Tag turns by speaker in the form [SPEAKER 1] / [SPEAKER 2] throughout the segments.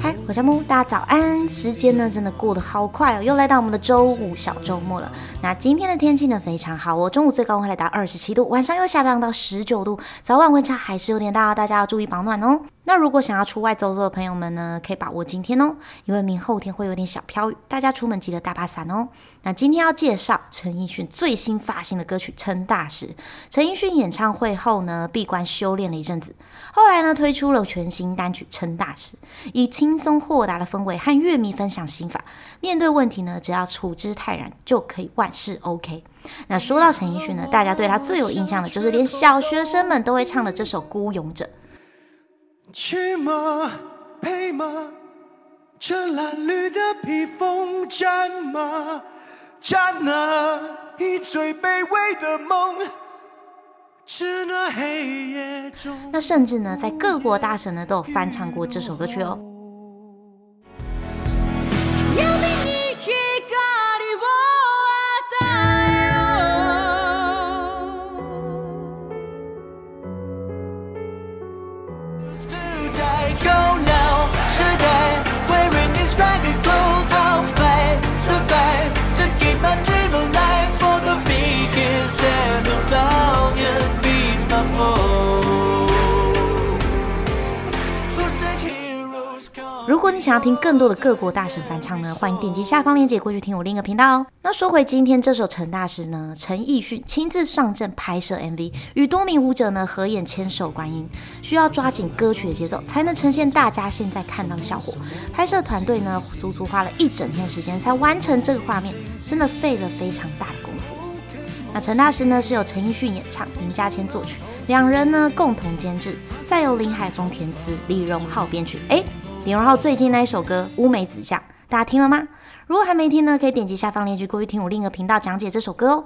[SPEAKER 1] 嗨，我叫木，大家早安。时间呢，真的过得好快哦，又来到我们的周五小周末了。那今天的天气呢，非常好哦，中午最高温会来到二十七度，晚上又下降到十九度，早晚温差还是有点大，大家要注意保暖哦。那如果想要出外走走的朋友们呢，可以把握今天哦，因为明后天会有点小飘雨，大家出门记得带把伞哦。那今天要介绍陈奕迅最新发行的歌曲《陈大师》。陈奕迅演唱会后呢，闭关修炼了一阵子，后来呢，推出了全新单曲《陈大师》，以轻松豁达的氛围和乐迷分享心法。面对问题呢，只要处之泰然，就可以万事 OK。那说到陈奕迅呢，大家对他最有印象的就是连小学生们都会唱的这首《孤勇者》。
[SPEAKER 2] 去吗？配吗？这褴褛的披风，战吗？战啊！以最卑微的梦，致那黑夜中。
[SPEAKER 1] 那甚至呢，在各国大神呢都有翻唱过这首歌曲哦。如果你想要听更多的各国大神翻唱呢，欢迎点击下方链接过去听我另一个频道哦。那说回今天这首陈大师呢，陈奕迅亲自上阵拍摄 MV，与多名舞者呢合演牵手观音，需要抓紧歌曲的节奏，才能呈现大家现在看到的效果。拍摄团队呢足足花了一整天时间才完成这个画面，真的费了非常大的功夫。那陈大师呢是由陈奕迅演唱，林嘉谦作曲，两人呢共同监制，再由林海峰填词，李荣浩编曲。哎。李荣浩最近那一首歌《乌梅子酱》，大家听了吗？如果还没听呢，可以点击下方链接过去听我另一个频道讲解这首歌哦。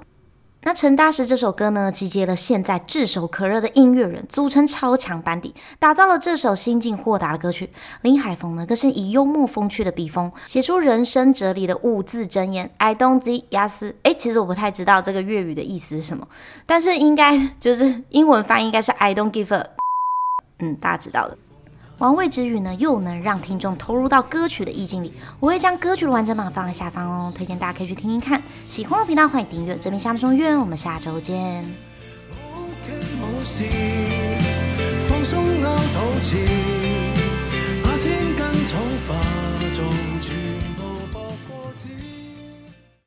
[SPEAKER 1] 那陈大师这首歌呢，集结了现在炙手可热的音乐人，组成超强班底，打造了这首心境豁达的歌曲。林海峰呢，更是以幽默风趣的笔锋，写出人生哲理的五字真言：I don't see 雅思。哎，其实我不太知道这个粤语的意思是什么，但是应该就是英文翻译应该是 I don't give a。嗯，大家知道的。玩味之语呢，又能让听众投入到歌曲的意境里。我会将歌曲的完整版放在下方哦，推荐大家可以去听听看。喜欢我频道，欢迎订阅。这边下面中约，我们下周见。